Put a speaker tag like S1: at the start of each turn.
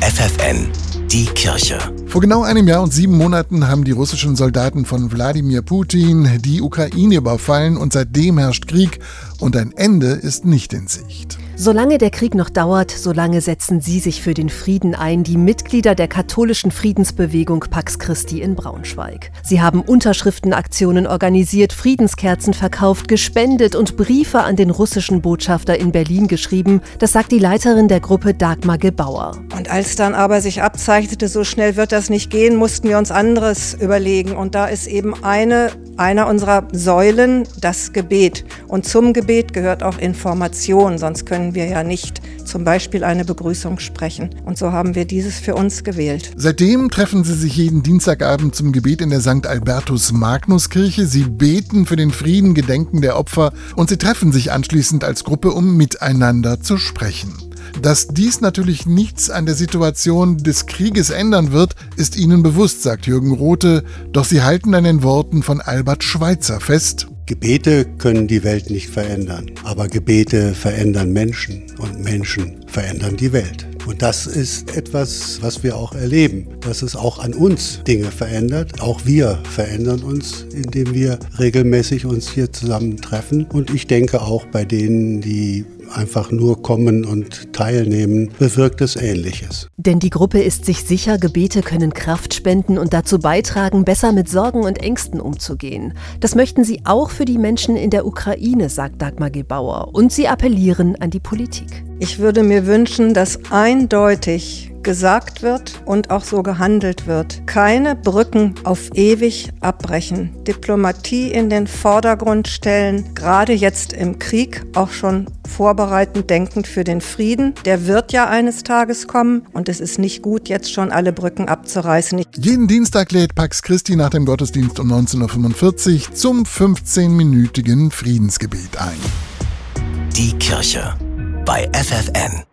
S1: FFN, die Kirche.
S2: Vor genau einem Jahr und sieben Monaten haben die russischen Soldaten von Wladimir Putin die Ukraine überfallen und seitdem herrscht Krieg und ein Ende ist nicht in Sicht.
S3: Solange der Krieg noch dauert, solange setzen Sie sich für den Frieden ein, die Mitglieder der katholischen Friedensbewegung Pax Christi in Braunschweig. Sie haben Unterschriftenaktionen organisiert, Friedenskerzen verkauft, gespendet und Briefe an den russischen Botschafter in Berlin geschrieben. Das sagt die Leiterin der Gruppe Dagmar Gebauer.
S4: Und als dann aber sich abzeichnete, so schnell wird das nicht gehen, mussten wir uns anderes überlegen. Und da ist eben eine, einer unserer Säulen das Gebet. Und zum Gebet gehört auch Information, sonst können können wir ja nicht zum Beispiel eine Begrüßung sprechen. Und so haben wir dieses für uns gewählt.
S2: Seitdem treffen sie sich jeden Dienstagabend zum Gebet in der St. Albertus Magnus Kirche. Sie beten für den Frieden, gedenken der Opfer und sie treffen sich anschließend als Gruppe, um miteinander zu sprechen. Dass dies natürlich nichts an der Situation des Krieges ändern wird, ist ihnen bewusst, sagt Jürgen Rothe, doch sie halten an den Worten von Albert Schweitzer fest.
S5: Gebete können die Welt nicht verändern, aber Gebete verändern Menschen und Menschen verändern die Welt. Und das ist etwas, was wir auch erleben, dass es auch an uns Dinge verändert. Auch wir verändern uns, indem wir regelmäßig uns hier zusammentreffen. Und ich denke auch bei denen, die einfach nur kommen und teilnehmen, bewirkt es Ähnliches.
S3: Denn die Gruppe ist sich sicher, Gebete können Kraft spenden und dazu beitragen, besser mit Sorgen und Ängsten umzugehen. Das möchten sie auch für die Menschen in der Ukraine, sagt Dagmar Gebauer. Und sie appellieren an die Politik.
S4: Ich würde mir wünschen, dass eindeutig gesagt wird und auch so gehandelt wird. Keine Brücken auf ewig abbrechen. Diplomatie in den Vordergrund stellen, gerade jetzt im Krieg auch schon vorbereitend denkend für den Frieden. Der wird ja eines Tages kommen und es ist nicht gut, jetzt schon alle Brücken abzureißen.
S2: Jeden Dienstag lädt Pax Christi nach dem Gottesdienst um 19.45 Uhr zum 15-minütigen Friedensgebet ein.
S1: Die Kirche bei FFN.